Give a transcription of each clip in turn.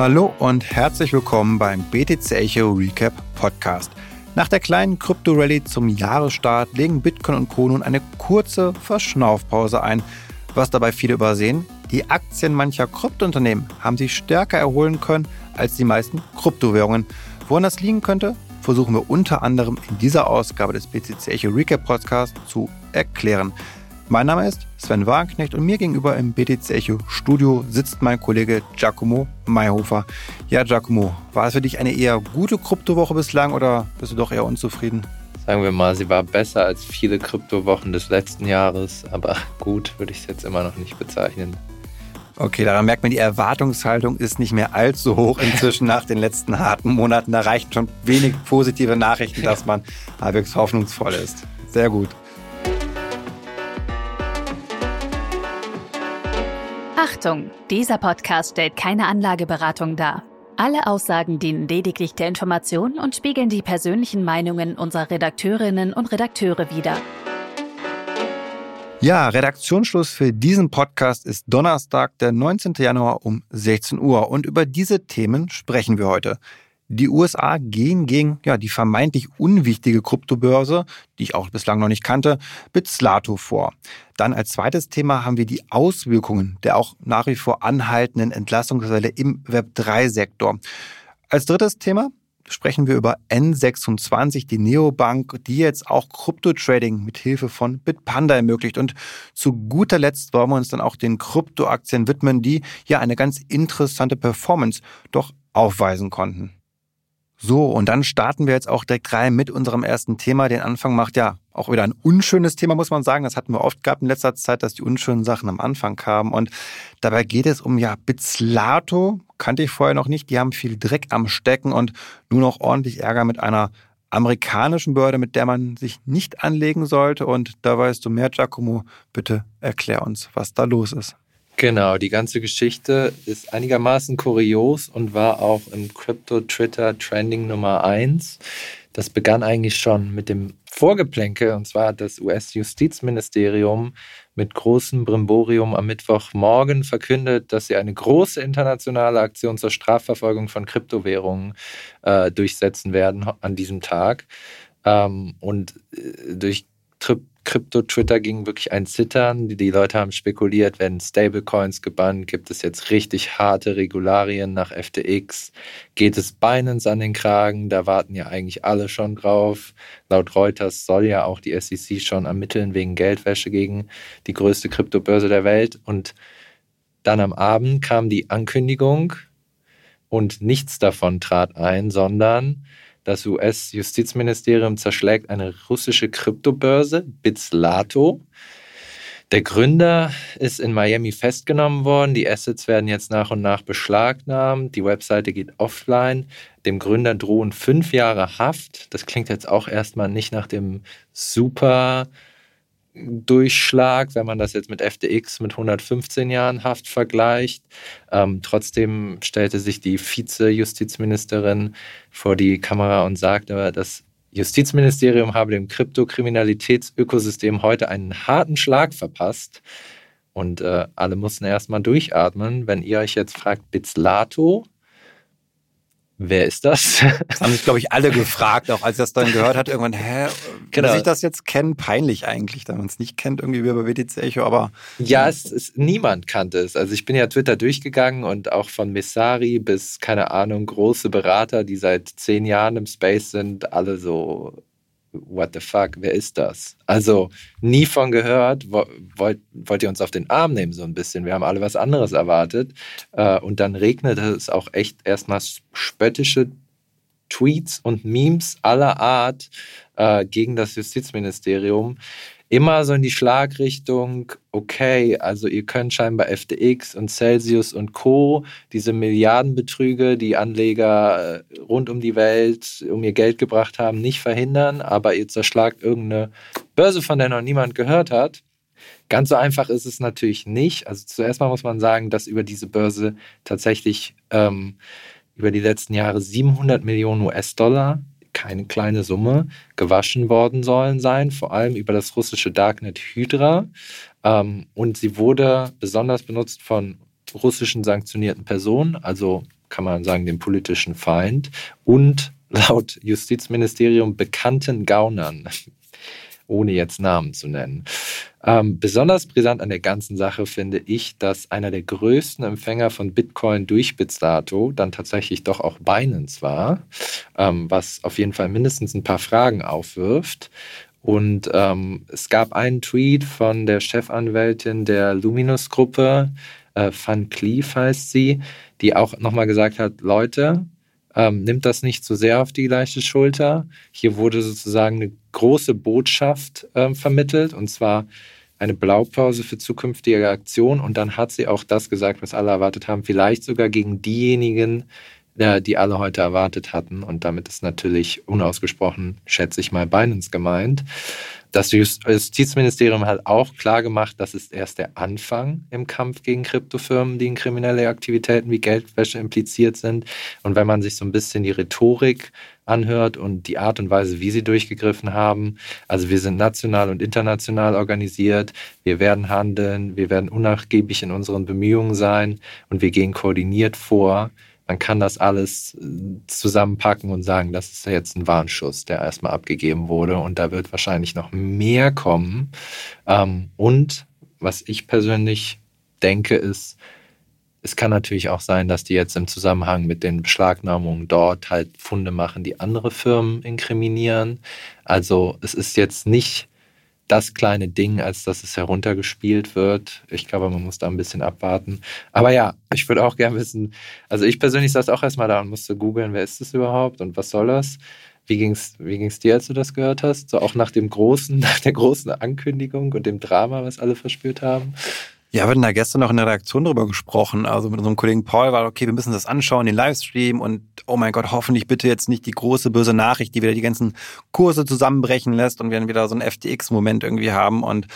Hallo und herzlich willkommen beim BTC Echo Recap Podcast. Nach der kleinen Krypto-Rallye zum Jahresstart legen Bitcoin und Co. nun eine kurze Verschnaufpause ein. Was dabei viele übersehen, die Aktien mancher Kryptounternehmen haben sich stärker erholen können als die meisten Kryptowährungen. Woran das liegen könnte, versuchen wir unter anderem in dieser Ausgabe des BTC Echo Recap Podcasts zu erklären. Mein Name ist Sven Wagenknecht und mir gegenüber im BTC Echo Studio sitzt mein Kollege Giacomo Mayhofer. Ja, Giacomo, war es für dich eine eher gute Kryptowoche bislang oder bist du doch eher unzufrieden? Sagen wir mal, sie war besser als viele Kryptowochen des letzten Jahres, aber gut würde ich es jetzt immer noch nicht bezeichnen. Okay, daran merkt man, die Erwartungshaltung ist nicht mehr allzu hoch inzwischen nach den letzten harten Monaten. Da reichen schon wenig positive Nachrichten, dass man halbwegs hoffnungsvoll ist. Sehr gut. Achtung, dieser Podcast stellt keine Anlageberatung dar. Alle Aussagen dienen lediglich der Information und spiegeln die persönlichen Meinungen unserer Redakteurinnen und Redakteure wider. Ja, Redaktionsschluss für diesen Podcast ist Donnerstag, der 19. Januar um 16 Uhr. Und über diese Themen sprechen wir heute. Die USA gehen gegen ja, die vermeintlich unwichtige Kryptobörse, die ich auch bislang noch nicht kannte, Bitslato vor. Dann als zweites Thema haben wir die Auswirkungen der auch nach wie vor anhaltenden Entlassungswelle im Web3-Sektor. Als drittes Thema sprechen wir über N26, die Neobank, die jetzt auch Krypto-Trading mit Hilfe von Bitpanda ermöglicht. Und zu guter Letzt wollen wir uns dann auch den Kryptoaktien widmen, die ja eine ganz interessante Performance doch aufweisen konnten. So, und dann starten wir jetzt auch direkt rein mit unserem ersten Thema. Den Anfang macht ja auch wieder ein unschönes Thema, muss man sagen. Das hatten wir oft gehabt in letzter Zeit, dass die unschönen Sachen am Anfang kamen. Und dabei geht es um ja Bitslato, kannte ich vorher noch nicht. Die haben viel Dreck am Stecken und nur noch ordentlich Ärger mit einer amerikanischen Behörde, mit der man sich nicht anlegen sollte. Und da weißt du mehr, Giacomo. Bitte erklär uns, was da los ist. Genau, die ganze Geschichte ist einigermaßen kurios und war auch im Crypto-Twitter Trending Nummer 1. Das begann eigentlich schon mit dem Vorgeplänke, und zwar hat das US-Justizministerium mit großem Brimborium am Mittwochmorgen verkündet, dass sie eine große internationale Aktion zur Strafverfolgung von Kryptowährungen äh, durchsetzen werden an diesem Tag. Ähm, und äh, durch Krypto-Twitter ging wirklich ein Zittern. Die, die Leute haben spekuliert, wenn Stablecoins gebannt, gibt es jetzt richtig harte Regularien nach FTX. Geht es Binance an den Kragen? Da warten ja eigentlich alle schon drauf. Laut Reuters soll ja auch die SEC schon ermitteln wegen Geldwäsche gegen die größte Kryptobörse der Welt. Und dann am Abend kam die Ankündigung und nichts davon trat ein, sondern das US-Justizministerium zerschlägt eine russische Kryptobörse, Bitslato. Der Gründer ist in Miami festgenommen worden. Die Assets werden jetzt nach und nach beschlagnahmt. Die Webseite geht offline. Dem Gründer drohen fünf Jahre Haft. Das klingt jetzt auch erstmal nicht nach dem super Durchschlag, wenn man das jetzt mit FTX mit 115 Jahren Haft vergleicht. Ähm, trotzdem stellte sich die Vize-Justizministerin vor die Kamera und sagte, das Justizministerium habe dem Kryptokriminalitätsökosystem heute einen harten Schlag verpasst. Und äh, alle mussten erstmal durchatmen. Wenn ihr euch jetzt fragt, Bitslato, wer ist das? Das haben sich, glaube ich, alle gefragt, auch als er das dann gehört hat, irgendwann, hä, genau. muss ich das jetzt kennen? Peinlich eigentlich, da man es nicht kennt, irgendwie wie bei WTC Echo, aber... Ja, es, es, niemand kannte es. Also ich bin ja Twitter durchgegangen und auch von Messari bis, keine Ahnung, große Berater, die seit zehn Jahren im Space sind, alle so what the fuck, wer ist das? Also nie von gehört, wollt, wollt ihr uns auf den Arm nehmen so ein bisschen? Wir haben alle was anderes erwartet. Äh, und dann regnete es auch echt erstmal spöttische Tweets und Memes aller Art äh, gegen das Justizministerium immer so in die Schlagrichtung, okay, also ihr könnt scheinbar FTX und Celsius und Co., diese Milliardenbetrüge, die Anleger äh, rund um die Welt um ihr Geld gebracht haben, nicht verhindern, aber ihr zerschlagt irgendeine Börse, von der noch niemand gehört hat. Ganz so einfach ist es natürlich nicht. Also zuerst mal muss man sagen, dass über diese Börse tatsächlich ähm, über die letzten Jahre 700 Millionen US-Dollar keine kleine Summe, gewaschen worden sollen sein, vor allem über das russische Darknet Hydra. Ähm, und sie wurde besonders benutzt von russischen sanktionierten Personen, also kann man sagen, dem politischen Feind und laut Justizministerium bekannten Gaunern, ohne jetzt Namen zu nennen. Ähm, besonders brisant an der ganzen Sache finde ich, dass einer der größten Empfänger von Bitcoin durch bis dato dann tatsächlich doch auch Binance war, ähm, was auf jeden Fall mindestens ein paar Fragen aufwirft. Und ähm, es gab einen Tweet von der Chefanwältin der Luminous-Gruppe, äh, Van Cleef heißt sie, die auch nochmal gesagt hat, Leute, ähm, nimmt das nicht zu so sehr auf die leichte Schulter. Hier wurde sozusagen eine große Botschaft ähm, vermittelt und zwar eine Blaupause für zukünftige Aktionen. Und dann hat sie auch das gesagt, was alle erwartet haben, vielleicht sogar gegen diejenigen, äh, die alle heute erwartet hatten. Und damit ist natürlich unausgesprochen, schätze ich mal, Binance gemeint. Das Justizministerium hat auch klar gemacht, das ist erst der Anfang im Kampf gegen Kryptofirmen, die in kriminelle Aktivitäten wie Geldwäsche impliziert sind. Und wenn man sich so ein bisschen die Rhetorik anhört und die Art und Weise, wie sie durchgegriffen haben, also wir sind national und international organisiert, wir werden handeln, wir werden unnachgiebig in unseren Bemühungen sein und wir gehen koordiniert vor man kann das alles äh, zusammenpacken und sagen, das ist jetzt ein Warnschuss, der erstmal abgegeben wurde und da wird wahrscheinlich noch mehr kommen. Ähm, und was ich persönlich denke, ist, es kann natürlich auch sein, dass die jetzt im Zusammenhang mit den Beschlagnahmungen dort halt Funde machen, die andere Firmen inkriminieren. Also es ist jetzt nicht das kleine Ding, als dass es heruntergespielt wird. Ich glaube, man muss da ein bisschen abwarten. Aber ja, ich würde auch gerne wissen, also ich persönlich saß auch erstmal da und musste googeln, wer ist das überhaupt und was soll das? Wie ging es wie ging's dir, als du das gehört hast? So auch nach dem großen, nach der großen Ankündigung und dem Drama, was alle verspürt haben? Ja, wir hatten da gestern noch in der Redaktion drüber gesprochen. Also mit unserem Kollegen Paul war, okay, wir müssen das anschauen, den Livestream und oh mein Gott, hoffentlich bitte jetzt nicht die große böse Nachricht, die wieder die ganzen Kurse zusammenbrechen lässt und wir dann wieder so einen FTX-Moment irgendwie haben. Und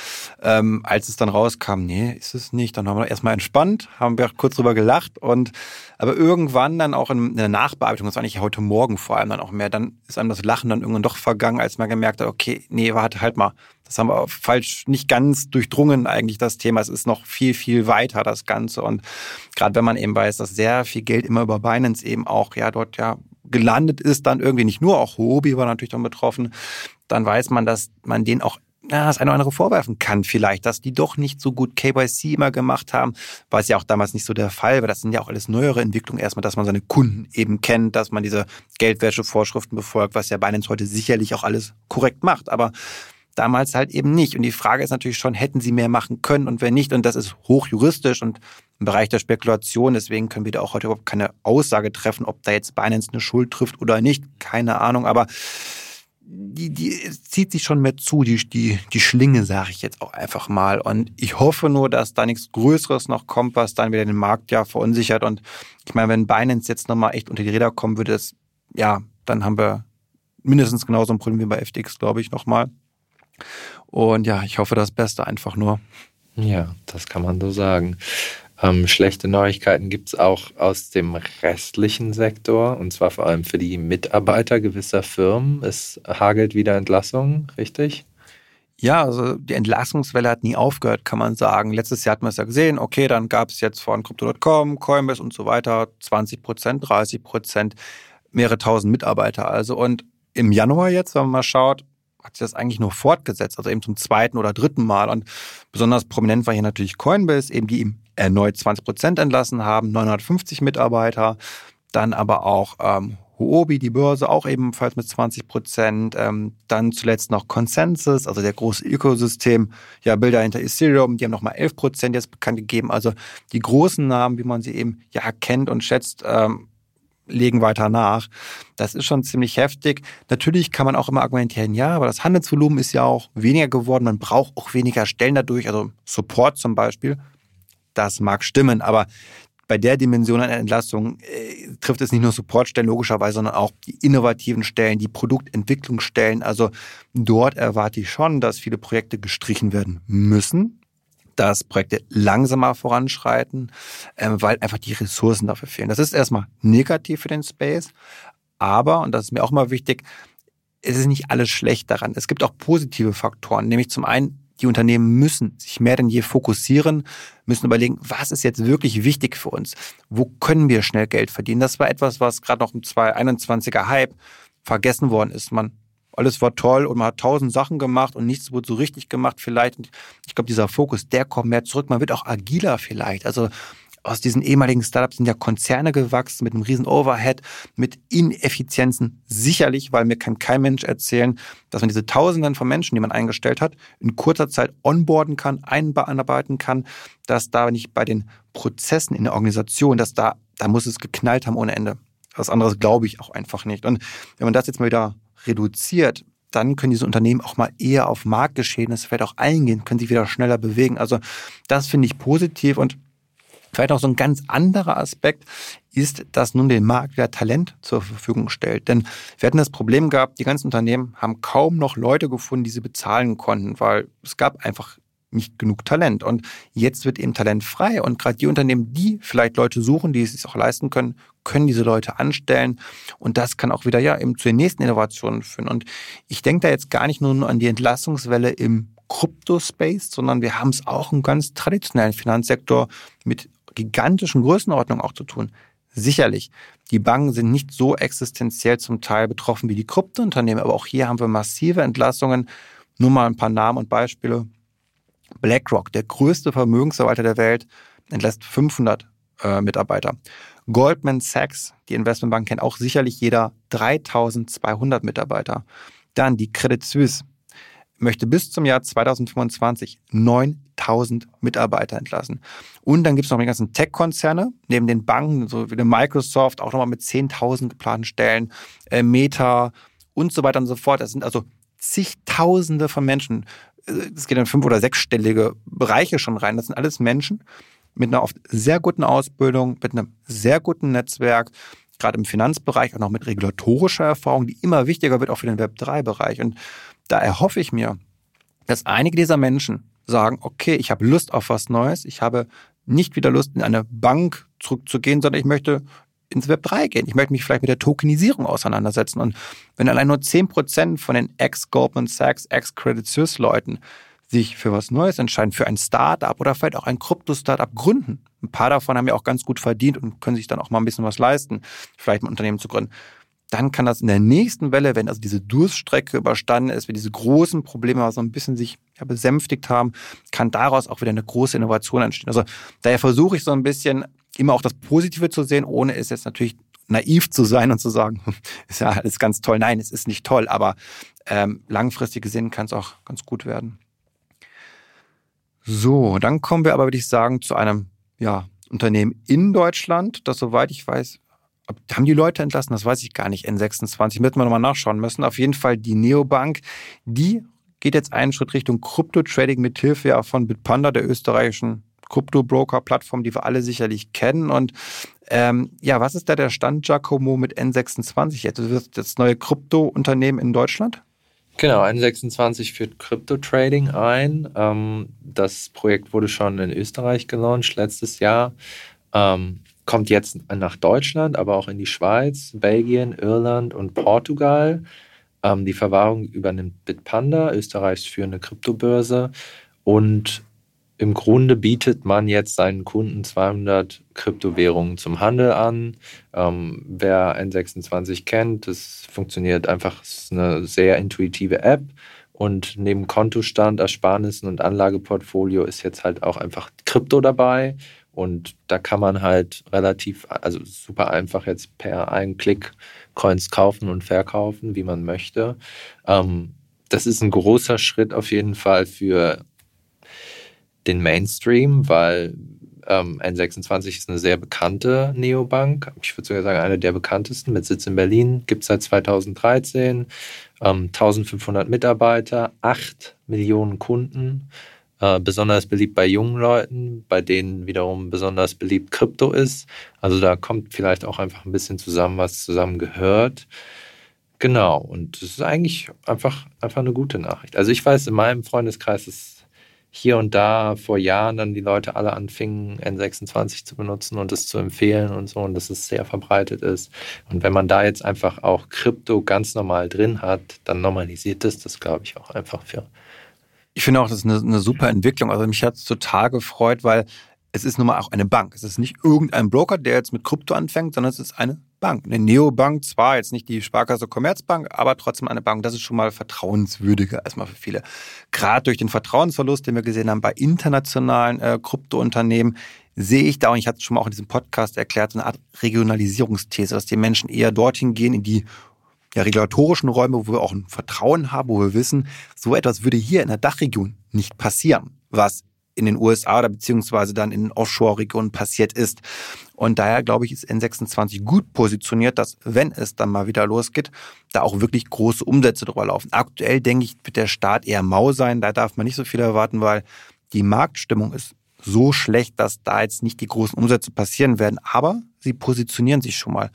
ähm, als es dann rauskam, nee, ist es nicht, dann haben wir erstmal entspannt, haben wir kurz drüber gelacht und aber irgendwann dann auch in der Nachbearbeitung, das war eigentlich heute Morgen vor allem dann auch mehr, dann ist einem das Lachen dann irgendwann doch vergangen, als man gemerkt hat, okay, nee, warte halt mal, das haben wir falsch nicht ganz durchdrungen eigentlich das Thema. Es ist noch viel, viel weiter das Ganze. Und gerade wenn man eben weiß, dass sehr viel Geld immer über Binance eben auch ja dort ja gelandet ist, dann irgendwie nicht nur auch Hobby war natürlich dann betroffen, dann weiß man, dass man den auch ja, das eine oder andere vorwerfen kann vielleicht, dass die doch nicht so gut KYC immer gemacht haben, war es ja auch damals nicht so der Fall, weil das sind ja auch alles neuere Entwicklungen erstmal, dass man seine Kunden eben kennt, dass man diese Geldwäschevorschriften befolgt, was ja Binance heute sicherlich auch alles korrekt macht, aber damals halt eben nicht. Und die Frage ist natürlich schon, hätten sie mehr machen können und wenn nicht? Und das ist hochjuristisch und im Bereich der Spekulation. Deswegen können wir da auch heute überhaupt keine Aussage treffen, ob da jetzt Binance eine Schuld trifft oder nicht. Keine Ahnung. Aber die, die zieht sich schon mehr zu, die, die, die Schlinge, sage ich jetzt auch einfach mal. Und ich hoffe nur, dass da nichts Größeres noch kommt, was dann wieder den Markt ja verunsichert. Und ich meine, wenn Binance jetzt nochmal echt unter die Räder kommen würde, das, ja, dann haben wir mindestens genauso ein Problem wie bei FTX, glaube ich, nochmal. Und ja, ich hoffe das Beste einfach nur. Ja, das kann man so sagen. Ähm, schlechte Neuigkeiten gibt es auch aus dem restlichen Sektor und zwar vor allem für die Mitarbeiter gewisser Firmen. Es hagelt wieder Entlassungen, richtig? Ja, also die Entlassungswelle hat nie aufgehört, kann man sagen. Letztes Jahr hatten wir es ja gesehen, okay, dann gab es jetzt von Crypto.com, Coinbase und so weiter 20 Prozent, 30 Prozent, mehrere tausend Mitarbeiter also. Und im Januar jetzt, wenn man mal schaut, hat sich das eigentlich nur fortgesetzt, also eben zum zweiten oder dritten Mal. Und besonders prominent war hier natürlich Coinbase, eben die ihm erneut 20 Prozent entlassen haben, 950 Mitarbeiter. Dann aber auch ähm, Huobi, die Börse, auch ebenfalls mit 20 Prozent. Ähm, dann zuletzt noch Consensus, also der große Ökosystem, ja, Bilder hinter Ethereum, die haben nochmal 11 Prozent jetzt bekannt gegeben. Also die großen Namen, wie man sie eben ja kennt und schätzt, ähm, legen weiter nach. Das ist schon ziemlich heftig. Natürlich kann man auch immer argumentieren, ja, aber das Handelsvolumen ist ja auch weniger geworden. Man braucht auch weniger Stellen dadurch, also Support zum Beispiel. Das mag stimmen, aber bei der Dimension einer Entlastung äh, trifft es nicht nur Supportstellen logischerweise, sondern auch die innovativen Stellen, die Produktentwicklungsstellen. Also dort erwarte ich schon, dass viele Projekte gestrichen werden müssen dass Projekte langsamer voranschreiten, ähm, weil einfach die Ressourcen dafür fehlen. Das ist erstmal negativ für den Space, aber, und das ist mir auch mal wichtig, es ist nicht alles schlecht daran. Es gibt auch positive Faktoren, nämlich zum einen die Unternehmen müssen sich mehr denn je fokussieren, müssen überlegen, was ist jetzt wirklich wichtig für uns? Wo können wir schnell Geld verdienen? Das war etwas, was gerade noch im 2021er Hype vergessen worden ist. Man alles war toll und man hat tausend Sachen gemacht und nichts wurde so richtig gemacht vielleicht. Und ich glaube, dieser Fokus, der kommt mehr zurück. Man wird auch agiler vielleicht. Also aus diesen ehemaligen Startups sind ja Konzerne gewachsen mit einem riesen Overhead, mit Ineffizienzen. Sicherlich, weil mir kann kein Mensch erzählen, dass man diese Tausenden von Menschen, die man eingestellt hat, in kurzer Zeit onboarden kann, einarbeiten kann, dass da nicht bei den Prozessen in der Organisation, dass da, da muss es geknallt haben ohne Ende. Was anderes glaube ich auch einfach nicht. Und wenn man das jetzt mal wieder reduziert, dann können diese Unternehmen auch mal eher auf Marktgeschehnisse vielleicht auch eingehen, können sich wieder schneller bewegen. Also das finde ich positiv und Vielleicht auch so ein ganz anderer Aspekt ist, dass nun den Markt wieder Talent zur Verfügung stellt. Denn wir hatten das Problem gehabt, die ganzen Unternehmen haben kaum noch Leute gefunden, die sie bezahlen konnten, weil es gab einfach nicht genug Talent. Und jetzt wird eben Talent frei. Und gerade die Unternehmen, die vielleicht Leute suchen, die es sich auch leisten können, können diese Leute anstellen. Und das kann auch wieder ja eben zu den nächsten Innovationen führen. Und ich denke da jetzt gar nicht nur an die Entlassungswelle im Kryptospace, sondern wir haben es auch im ganz traditionellen Finanzsektor mit gigantischen Größenordnungen auch zu tun. Sicherlich, die Banken sind nicht so existenziell zum Teil betroffen wie die Kryptounternehmen, aber auch hier haben wir massive Entlassungen. Nur mal ein paar Namen und Beispiele. BlackRock, der größte Vermögensverwalter der Welt, entlässt 500 äh, Mitarbeiter. Goldman Sachs, die Investmentbank kennt auch sicherlich jeder, 3200 Mitarbeiter. Dann die Credit Suisse möchte bis zum Jahr 2025 9000 Mitarbeiter entlassen. Und dann gibt es noch die ganzen Tech-Konzerne, neben den Banken, so wie Microsoft, auch nochmal mit 10.000 geplanten Stellen, äh, Meta und so weiter und so fort. Das sind also zigtausende von Menschen. Äh, es geht in fünf- oder sechsstellige Bereiche schon rein. Das sind alles Menschen mit einer oft sehr guten Ausbildung, mit einem sehr guten Netzwerk, gerade im Finanzbereich und auch mit regulatorischer Erfahrung, die immer wichtiger wird, auch für den Web3-Bereich. Und da erhoffe ich mir, dass einige dieser Menschen sagen, okay, ich habe Lust auf was Neues, ich habe nicht wieder Lust, in eine Bank zurückzugehen, sondern ich möchte ins Web 3 gehen. Ich möchte mich vielleicht mit der Tokenisierung auseinandersetzen. Und wenn allein nur 10% von den Ex-Goldman Sachs, Ex-Credit Suisse Leuten sich für was Neues entscheiden, für ein Startup oder vielleicht auch ein Krypto-Startup gründen. Ein paar davon haben ja auch ganz gut verdient und können sich dann auch mal ein bisschen was leisten, vielleicht ein Unternehmen zu gründen dann kann das in der nächsten Welle, wenn also diese Durststrecke überstanden ist, wenn diese großen Probleme so ein bisschen sich ja, besänftigt haben, kann daraus auch wieder eine große Innovation entstehen. Also daher versuche ich so ein bisschen immer auch das Positive zu sehen, ohne es jetzt natürlich naiv zu sein und zu sagen, ist ja alles ganz toll. Nein, es ist nicht toll, aber ähm, langfristig gesehen kann es auch ganz gut werden. So, dann kommen wir aber, würde ich sagen, zu einem ja, Unternehmen in Deutschland, das, soweit ich weiß, haben die Leute entlassen? Das weiß ich gar nicht. N26 müssen wir nochmal nachschauen müssen. Auf jeden Fall die Neobank, die geht jetzt einen Schritt Richtung Krypto-Trading mit Hilfe ja von Bitpanda, der österreichischen Krypto-Broker-Plattform, die wir alle sicherlich kennen. Und ähm, ja, was ist da der Stand, Giacomo, mit N26 jetzt? Das das neue Krypto-Unternehmen in Deutschland? Genau, N26 führt Krypto-Trading ein. Ähm, das Projekt wurde schon in Österreich gelauncht letztes Jahr. Ähm, kommt jetzt nach Deutschland, aber auch in die Schweiz, Belgien, Irland und Portugal. Ähm, die Verwahrung übernimmt Bitpanda, Österreichs führende Kryptobörse. Und im Grunde bietet man jetzt seinen Kunden 200 Kryptowährungen zum Handel an. Ähm, wer N26 kennt, das funktioniert einfach, es ist eine sehr intuitive App. Und neben Kontostand, Ersparnissen und Anlageportfolio ist jetzt halt auch einfach Krypto dabei. Und da kann man halt relativ, also super einfach jetzt per einen Klick Coins kaufen und verkaufen, wie man möchte. Ähm, das ist ein großer Schritt auf jeden Fall für den Mainstream, weil ähm, N26 ist eine sehr bekannte Neobank. Ich würde sogar sagen, eine der bekanntesten mit Sitz in Berlin. Gibt es seit 2013. Ähm, 1500 Mitarbeiter, 8 Millionen Kunden. Äh, besonders beliebt bei jungen Leuten, bei denen wiederum besonders beliebt Krypto ist. Also da kommt vielleicht auch einfach ein bisschen zusammen, was zusammen gehört. Genau, und es ist eigentlich einfach, einfach eine gute Nachricht. Also ich weiß, in meinem Freundeskreis ist hier und da vor Jahren dann die Leute alle anfingen, N26 zu benutzen und es zu empfehlen und so und dass es sehr verbreitet ist. Und wenn man da jetzt einfach auch Krypto ganz normal drin hat, dann normalisiert es das, glaube ich, auch einfach für Ich finde auch, das ist eine, eine super Entwicklung. Also mich hat es total gefreut, weil es ist nun mal auch eine Bank. Es ist nicht irgendein Broker, der jetzt mit Krypto anfängt, sondern es ist eine Bank. Eine Neobank, zwar jetzt nicht die Sparkasse Commerzbank, aber trotzdem eine Bank. Das ist schon mal vertrauenswürdiger erstmal für viele. Gerade durch den Vertrauensverlust, den wir gesehen haben bei internationalen äh, Kryptounternehmen, sehe ich da, und ich hatte es schon mal auch in diesem Podcast erklärt, so eine Art Regionalisierungsthese, dass die Menschen eher dorthin gehen, in die ja, regulatorischen Räume, wo wir auch ein Vertrauen haben, wo wir wissen, so etwas würde hier in der Dachregion nicht passieren, was in den USA oder beziehungsweise dann in den Offshore-Regionen passiert ist. Und daher glaube ich, ist N26 gut positioniert, dass, wenn es dann mal wieder losgeht, da auch wirklich große Umsätze drüber laufen. Aktuell denke ich, wird der Start eher mau sein. Da darf man nicht so viel erwarten, weil die Marktstimmung ist so schlecht, dass da jetzt nicht die großen Umsätze passieren werden. Aber sie positionieren sich schon mal.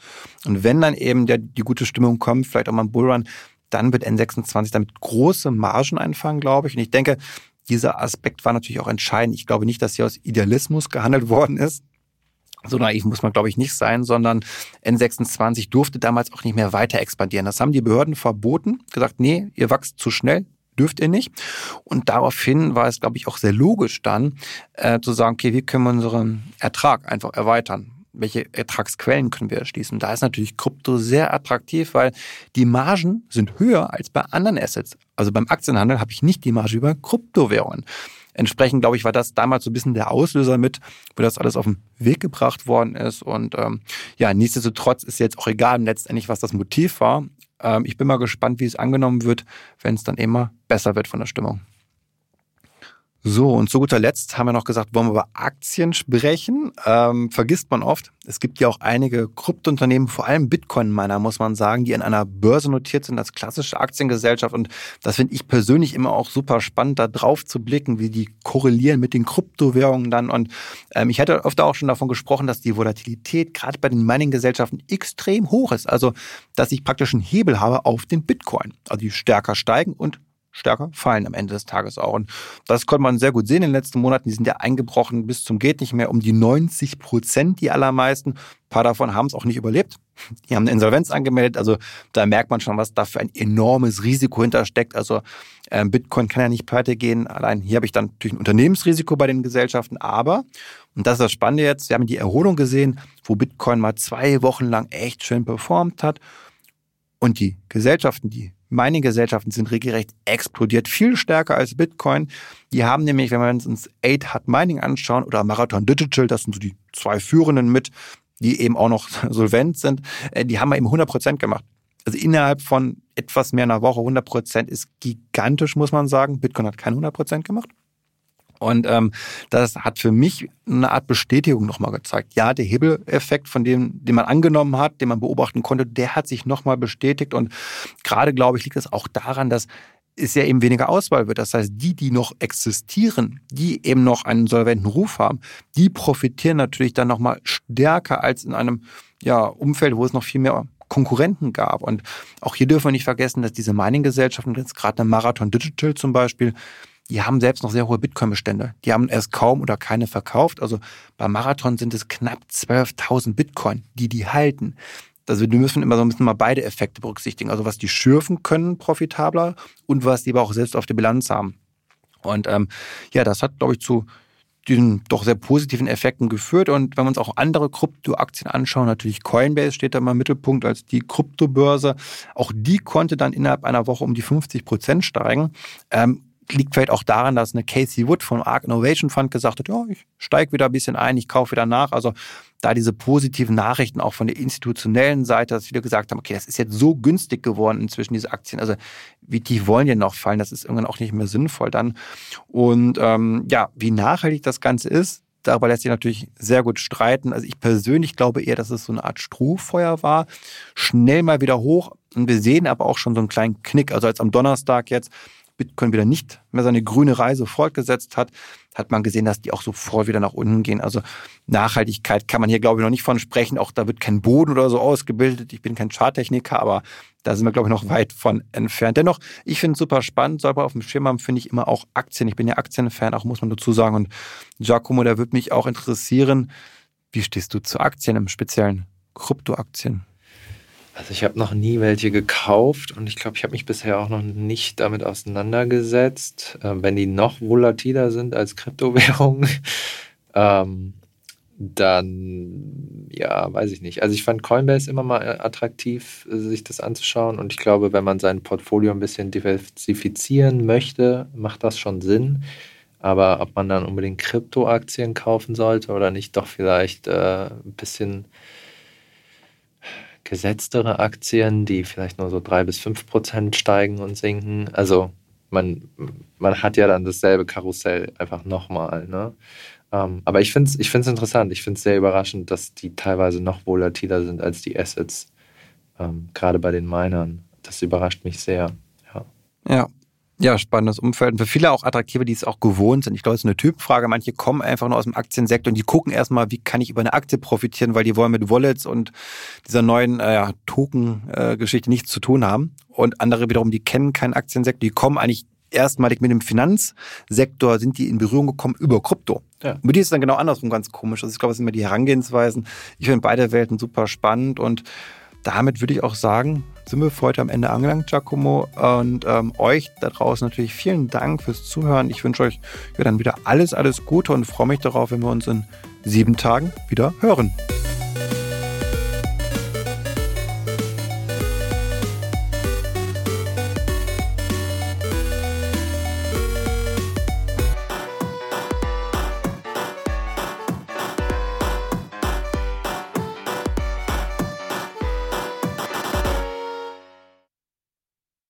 Und wenn dann eben der, die gute Stimmung kommt, vielleicht auch mal ein Bullrun, dann wird N26 damit große Margen einfangen, glaube ich. Und ich denke, dieser Aspekt war natürlich auch entscheidend. Ich glaube nicht, dass hier aus Idealismus gehandelt worden ist. So naiv muss man, glaube ich, nicht sein, sondern N26 durfte damals auch nicht mehr weiter expandieren. Das haben die Behörden verboten, gesagt, nee, ihr wachst zu schnell, dürft ihr nicht. Und daraufhin war es, glaube ich, auch sehr logisch dann äh, zu sagen, okay, wie können wir unseren Ertrag einfach erweitern? Welche Ertragsquellen können wir erschließen. Da ist natürlich Krypto sehr attraktiv, weil die Margen sind höher als bei anderen Assets. Also beim Aktienhandel habe ich nicht die Marge über Kryptowährungen. Entsprechend, glaube ich, war das damals so ein bisschen der Auslöser mit, wo das alles auf den Weg gebracht worden ist. Und ähm, ja, nichtsdestotrotz ist jetzt auch egal letztendlich, was das Motiv war. Ähm, ich bin mal gespannt, wie es angenommen wird, wenn es dann immer besser wird von der Stimmung. So, und zu guter Letzt haben wir noch gesagt, wollen wir über Aktien sprechen. Ähm, vergisst man oft. Es gibt ja auch einige Kryptounternehmen, vor allem Bitcoin-Miner, muss man sagen, die an einer Börse notiert sind als klassische Aktiengesellschaft. Und das finde ich persönlich immer auch super spannend, da drauf zu blicken, wie die korrelieren mit den Kryptowährungen dann. Und ähm, ich hatte öfter auch schon davon gesprochen, dass die Volatilität gerade bei den Mining-Gesellschaften extrem hoch ist. Also, dass ich praktisch einen Hebel habe auf den Bitcoin. Also die stärker steigen und stärker fallen am Ende des Tages auch. Und das konnte man sehr gut sehen in den letzten Monaten. Die sind ja eingebrochen bis zum geht nicht mehr um die 90 Prozent, die allermeisten. Ein paar davon haben es auch nicht überlebt. Die haben eine Insolvenz angemeldet. Also da merkt man schon, was da für ein enormes Risiko hintersteckt. Also äh, Bitcoin kann ja nicht pleite gehen. Allein hier habe ich dann natürlich ein Unternehmensrisiko bei den Gesellschaften. Aber, und das ist das Spannende jetzt, wir haben die Erholung gesehen, wo Bitcoin mal zwei Wochen lang echt schön performt hat. Und die Gesellschaften, die Mining-Gesellschaften sind regelrecht explodiert, viel stärker als Bitcoin. Die haben nämlich, wenn wir uns 8 Hut Mining anschauen oder Marathon Digital, das sind so die zwei führenden mit, die eben auch noch solvent sind, äh, die haben wir eben 100% gemacht. Also innerhalb von etwas mehr einer Woche 100% ist gigantisch, muss man sagen. Bitcoin hat keine 100% gemacht. Und ähm, das hat für mich eine Art Bestätigung nochmal gezeigt. Ja, der Hebeleffekt, von dem, den man angenommen hat, den man beobachten konnte, der hat sich nochmal bestätigt. Und gerade, glaube ich, liegt es auch daran, dass es ja eben weniger Auswahl wird. Das heißt, die, die noch existieren, die eben noch einen solventen Ruf haben, die profitieren natürlich dann nochmal stärker als in einem ja, Umfeld, wo es noch viel mehr Konkurrenten gab. Und auch hier dürfen wir nicht vergessen, dass diese Mining-Gesellschaften, jetzt gerade eine Marathon Digital zum Beispiel, die haben selbst noch sehr hohe Bitcoin-Bestände. Die haben erst kaum oder keine verkauft. Also beim Marathon sind es knapp 12.000 Bitcoin, die die halten. Also wir müssen immer so ein bisschen mal beide Effekte berücksichtigen. Also was die schürfen können, profitabler und was die aber auch selbst auf der Bilanz haben. Und ähm, ja, das hat, glaube ich, zu diesen doch sehr positiven Effekten geführt. Und wenn wir uns auch andere Kryptoaktien anschauen, natürlich Coinbase steht da mal im Mittelpunkt als die Kryptobörse. Auch die konnte dann innerhalb einer Woche um die 50 Prozent steigen. Ähm, liegt vielleicht auch daran, dass eine Casey Wood vom Arc Innovation Fund gesagt hat, ja, ich steige wieder ein bisschen ein, ich kaufe wieder nach. Also da diese positiven Nachrichten auch von der institutionellen Seite, dass viele gesagt haben, okay, das ist jetzt so günstig geworden inzwischen, diese Aktien. Also wie tief wollen die noch fallen? Das ist irgendwann auch nicht mehr sinnvoll dann. Und ähm, ja, wie nachhaltig das Ganze ist, darüber lässt sich natürlich sehr gut streiten. Also ich persönlich glaube eher, dass es so eine Art Strohfeuer war. Schnell mal wieder hoch. Und wir sehen aber auch schon so einen kleinen Knick. Also als am Donnerstag jetzt Bitcoin wieder nicht mehr seine grüne Reise fortgesetzt hat, hat man gesehen, dass die auch sofort wieder nach unten gehen. Also Nachhaltigkeit kann man hier, glaube ich, noch nicht von sprechen. Auch da wird kein Boden oder so ausgebildet. Ich bin kein Charttechniker, aber da sind wir, glaube ich, noch weit von entfernt. Dennoch, ich finde es super spannend. Soll auf dem Schirm haben, finde ich immer auch Aktien. Ich bin ja Aktienfan, auch muss man dazu sagen. Und Giacomo, da würde mich auch interessieren, wie stehst du zu Aktien, im speziellen Kryptoaktien? Also ich habe noch nie welche gekauft und ich glaube, ich habe mich bisher auch noch nicht damit auseinandergesetzt. Ähm, wenn die noch volatiler sind als Kryptowährungen, ähm, dann ja, weiß ich nicht. Also ich fand Coinbase immer mal äh, attraktiv, sich das anzuschauen und ich glaube, wenn man sein Portfolio ein bisschen diversifizieren möchte, macht das schon Sinn. Aber ob man dann unbedingt Kryptoaktien kaufen sollte oder nicht, doch vielleicht äh, ein bisschen gesetztere Aktien, die vielleicht nur so drei bis fünf Prozent steigen und sinken. Also man, man hat ja dann dasselbe Karussell einfach nochmal. Ne? Ähm, aber ich finde es ich interessant. Ich finde es sehr überraschend, dass die teilweise noch volatiler sind als die Assets, ähm, gerade bei den Minern. Das überrascht mich sehr. Ja. ja. Ja, spannendes Umfeld. Und für viele auch attraktive, die es auch gewohnt sind. Ich glaube, es ist eine Typfrage. Manche kommen einfach nur aus dem Aktiensektor und die gucken erstmal, wie kann ich über eine Aktie profitieren, weil die wollen mit Wallets und dieser neuen äh, Token-Geschichte nichts zu tun haben. Und andere wiederum, die kennen keinen Aktiensektor, die kommen eigentlich erstmalig mit dem Finanzsektor, sind die in Berührung gekommen über Krypto. Ja. Und die ist dann genau andersrum ganz komisch. Also ich glaube, das sind immer die Herangehensweisen. Ich finde beide Welten super spannend und damit würde ich auch sagen, sind wir für heute am Ende angelangt, Giacomo. Und ähm, euch da draußen natürlich vielen Dank fürs Zuhören. Ich wünsche euch ja, dann wieder alles, alles Gute und freue mich darauf, wenn wir uns in sieben Tagen wieder hören.